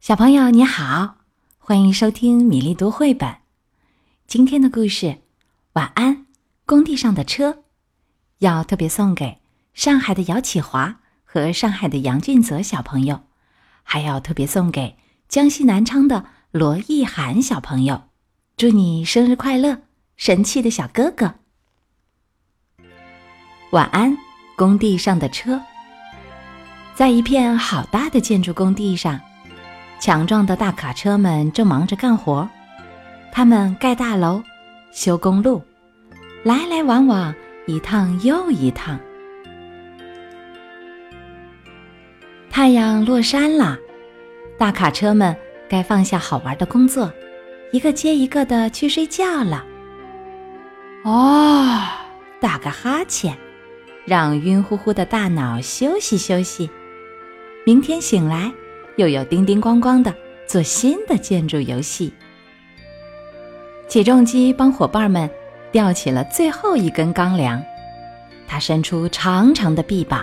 小朋友你好，欢迎收听米粒读绘本。今天的故事《晚安工地上的车》，要特别送给上海的姚启华和上海的杨俊泽小朋友，还要特别送给江西南昌的罗艺涵小朋友。祝你生日快乐，神气的小哥哥！晚安工地上的车，在一片好大的建筑工地上。强壮的大卡车们正忙着干活，他们盖大楼、修公路，来来往往，一趟又一趟。太阳落山了，大卡车们该放下好玩的工作，一个接一个的去睡觉了。哦，打个哈欠，让晕乎乎的大脑休息休息，明天醒来。又有叮叮咣咣的做新的建筑游戏。起重机帮伙伴们吊起了最后一根钢梁，它伸出长长的臂膀，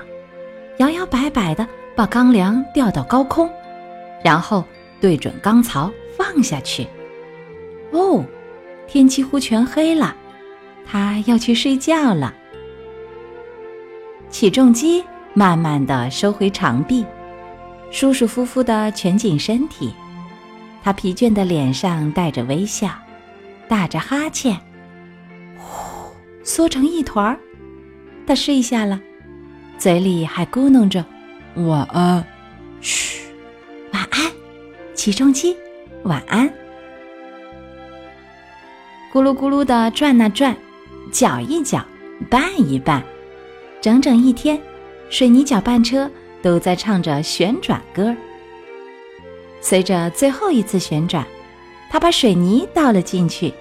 摇摇摆摆的把钢梁吊到高空，然后对准钢槽放下去。哦，天几乎全黑了，它要去睡觉了。起重机慢慢的收回长臂。舒舒服服的蜷紧身体，他疲倦的脸上带着微笑，打着哈欠，呼，缩成一团儿。他睡下了，嘴里还咕哝着：“晚安，嘘，晚安，起重机，晚安。”咕噜咕噜的转啊转，搅一搅，拌一拌，整整一天，水泥搅拌车。都在唱着旋转歌。随着最后一次旋转，他把水泥倒了进去。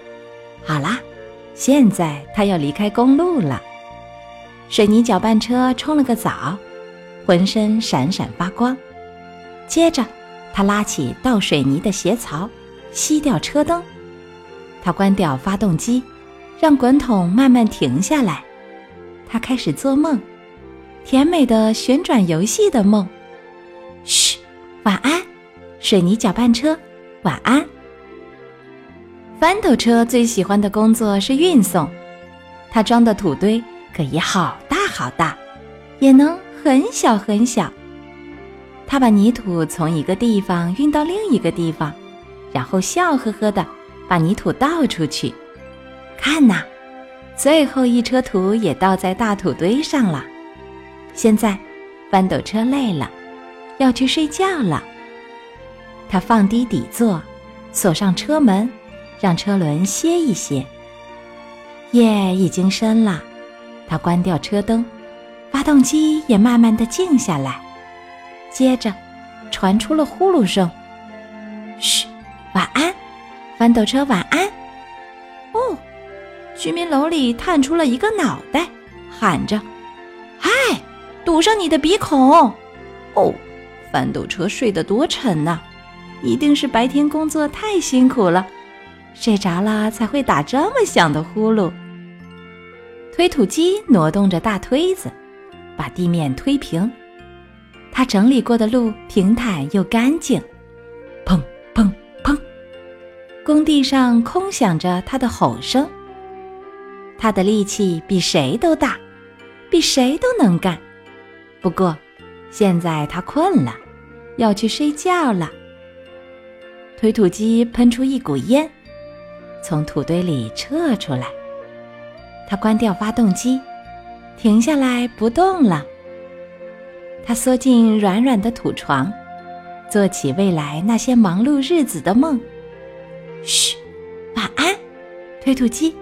好啦，现在他要离开公路了。水泥搅拌车冲了个澡，浑身闪闪发光。接着，他拉起倒水泥的斜槽，熄掉车灯。他关掉发动机，让滚筒慢慢停下来。他开始做梦。甜美的旋转游戏的梦，嘘，晚安，水泥搅拌车，晚安。翻斗车最喜欢的工作是运送，它装的土堆可以好大好大，也能很小很小。它把泥土从一个地方运到另一个地方，然后笑呵呵的把泥土倒出去。看呐，最后一车土也倒在大土堆上了。现在，翻斗车累了，要去睡觉了。他放低底座，锁上车门，让车轮歇一歇。夜已经深了，他关掉车灯，发动机也慢慢的静下来。接着，传出了呼噜声。嘘，晚安，翻斗车晚安。哦，居民楼里探出了一个脑袋，喊着：“！”堵上你的鼻孔！哦，翻斗车睡得多沉呐，一定是白天工作太辛苦了，睡着了才会打这么响的呼噜。推土机挪动着大推子，把地面推平。它整理过的路平坦又干净。砰砰砰！工地上空响着它的吼声。它的力气比谁都大，比谁都能干。不过，现在他困了，要去睡觉了。推土机喷出一股烟，从土堆里撤出来。他关掉发动机，停下来不动了。他缩进软软的土床，做起未来那些忙碌日子的梦。嘘，晚安，推土机，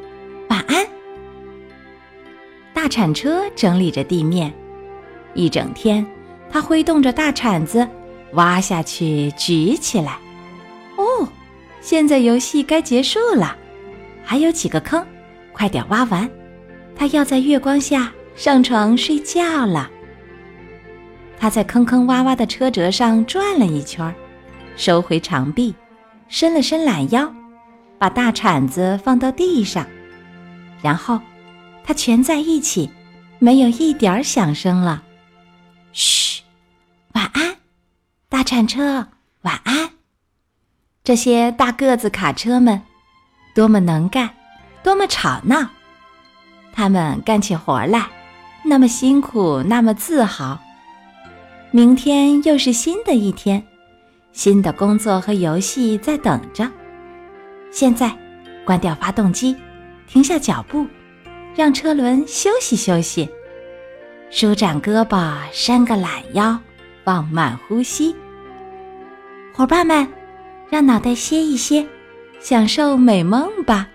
晚安。大铲车整理着地面。一整天，他挥动着大铲子，挖下去，举起来。哦，现在游戏该结束了，还有几个坑，快点挖完。他要在月光下上床睡觉了。他在坑坑洼洼的车辙上转了一圈，收回长臂，伸了伸懒腰，把大铲子放到地上，然后他蜷在一起，没有一点响声了。嘘，晚安，大铲车，晚安。这些大个子卡车们多么能干，多么吵闹！他们干起活来那么辛苦，那么自豪。明天又是新的一天，新的工作和游戏在等着。现在，关掉发动机，停下脚步，让车轮休息休息，舒展胳膊，伸个懒腰，放慢呼吸。伙伴们，让脑袋歇一歇，享受美梦吧。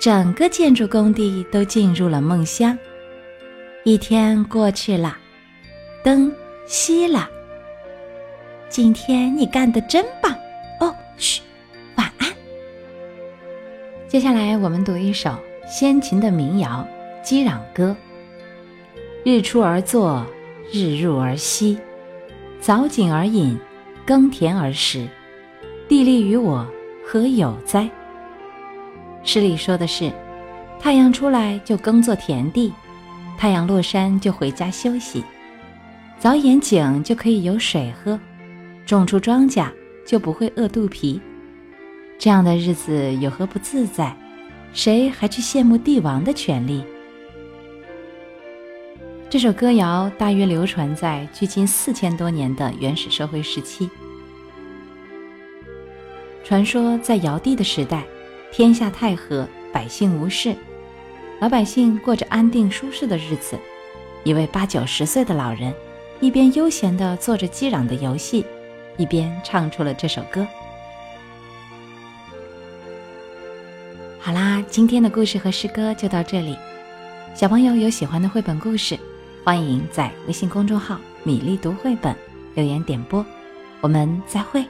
整个建筑工地都进入了梦乡。一天过去了，灯熄了。今天你干得真棒哦！嘘，晚安。接下来我们读一首先秦的民谣《击壤歌》：日出而作，日入而息，早井而饮。耕田而食，地利与我何有哉？诗里说的是，太阳出来就耕作田地，太阳落山就回家休息，早眼井就可以有水喝，种出庄稼就不会饿肚皮。这样的日子有何不自在？谁还去羡慕帝王的权利？这首歌谣大约流传在距今四千多年的原始社会时期。传说在尧帝的时代，天下太和，百姓无事，老百姓过着安定舒适的日子。一位八九十岁的老人，一边悠闲地做着击壤的游戏，一边唱出了这首歌。好啦，今天的故事和诗歌就到这里。小朋友有喜欢的绘本故事。欢迎在微信公众号“米粒读绘本”留言点播，我们再会。